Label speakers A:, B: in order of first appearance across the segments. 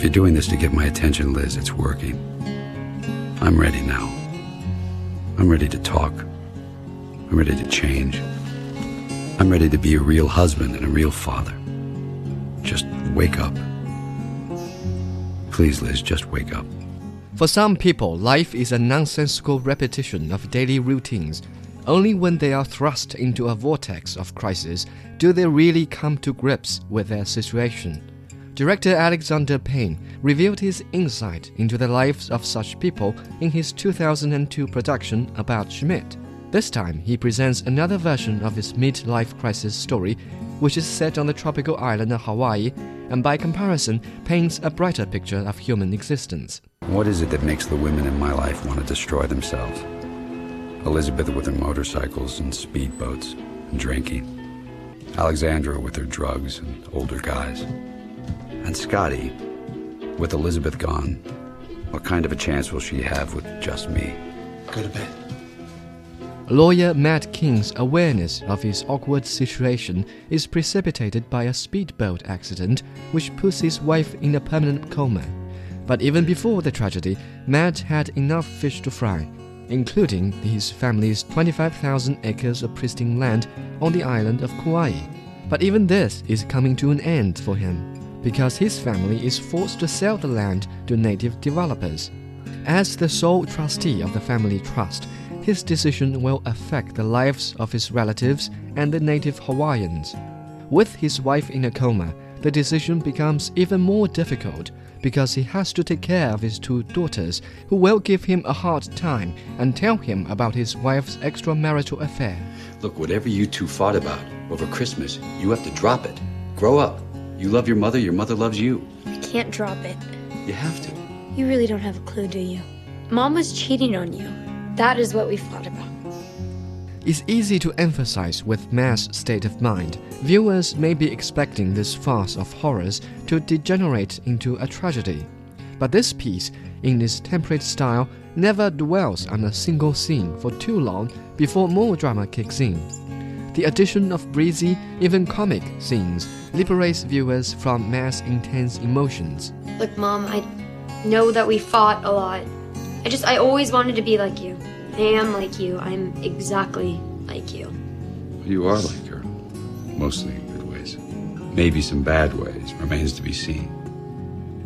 A: If you're doing this to get my attention, Liz, it's working. I'm ready now. I'm ready to talk. I'm ready to change. I'm ready to be a real husband and a real father. Just wake up. Please, Liz, just wake up.
B: For some people, life is a nonsensical repetition of daily routines. Only when they are thrust into a vortex of crisis do they really come to grips with their situation. Director Alexander Payne revealed his insight into the lives of such people in his 2002 production about Schmidt. This time, he presents another version of his midlife crisis story, which is set on the tropical island of Hawaii and by comparison paints a brighter picture of human existence.
A: What is it that makes the women in my life want to destroy themselves? Elizabeth with her motorcycles and speedboats and drinking. Alexandra with her drugs and older guys. And Scotty, with Elizabeth gone, what kind of a chance will she have with just me?
C: Go to bed.
B: Lawyer Matt King's awareness of his awkward situation is precipitated by a speedboat accident which puts his wife in a permanent coma. But even before the tragedy, Matt had enough fish to fry, including his family's 25,000 acres of pristine land on the island of Kauai. But even this is coming to an end for him because his family is forced to sell the land to native developers. As the sole trustee of the family trust, his decision will affect the lives of his relatives and the native Hawaiians. With his wife in a coma, the decision becomes even more difficult because he has to take care of his two daughters, who will give him a hard time and tell him about his wife's extramarital affair.
A: Look, whatever you two fought about over Christmas, you have to drop it. Grow up. You love your mother, your mother loves you.
D: I can't drop it.
A: You have to.
D: You really don't have a clue, do you? Mom was cheating on you. That is what we fought about.
B: It's easy to emphasize with Matt's state of mind. Viewers may be expecting this farce of horrors to degenerate into a tragedy. But this piece, in its temperate style, never dwells on a single scene for too long before more drama kicks in. The addition of breezy, even comic scenes liberates viewers from mass intense emotions.
D: Look, Mom, I know that we fought a lot. I just, I always wanted to be like you. I am like you. I'm exactly like you.
A: You are like her. Mostly in good ways. Maybe some bad ways. Remains to be seen.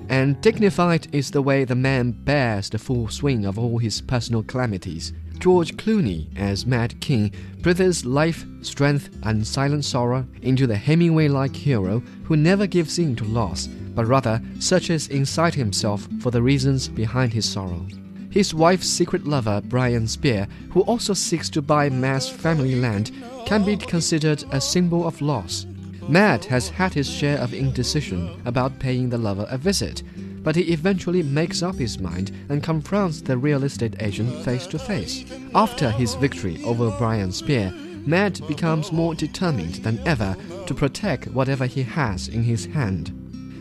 B: And dignified is the way the man bears the full swing of all his personal calamities. George Clooney as Matt King breathes life, strength, and silent sorrow into the Hemingway like hero who never gives in to loss, but rather searches inside himself for the reasons behind his sorrow. His wife's secret lover, Brian Speer, who also seeks to buy Matt's family land, can be considered a symbol of loss. Matt has had his share of indecision about paying the lover a visit, but he eventually makes up his mind and confronts the real estate agent face to face. After his victory over Brian Speer, Matt becomes more determined than ever to protect whatever he has in his hand.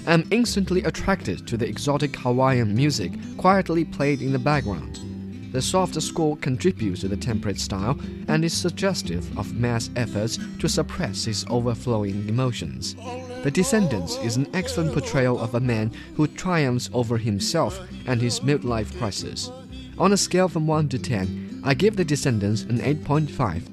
B: I'm instantly attracted to the exotic Hawaiian music quietly played in the background. The softer score contributes to the temperate style and is suggestive of Matt's efforts to suppress his overflowing emotions. The Descendants is an excellent portrayal of a man who triumphs over himself and his midlife crisis. On a scale from 1 to 10, I give The Descendants an 8.5.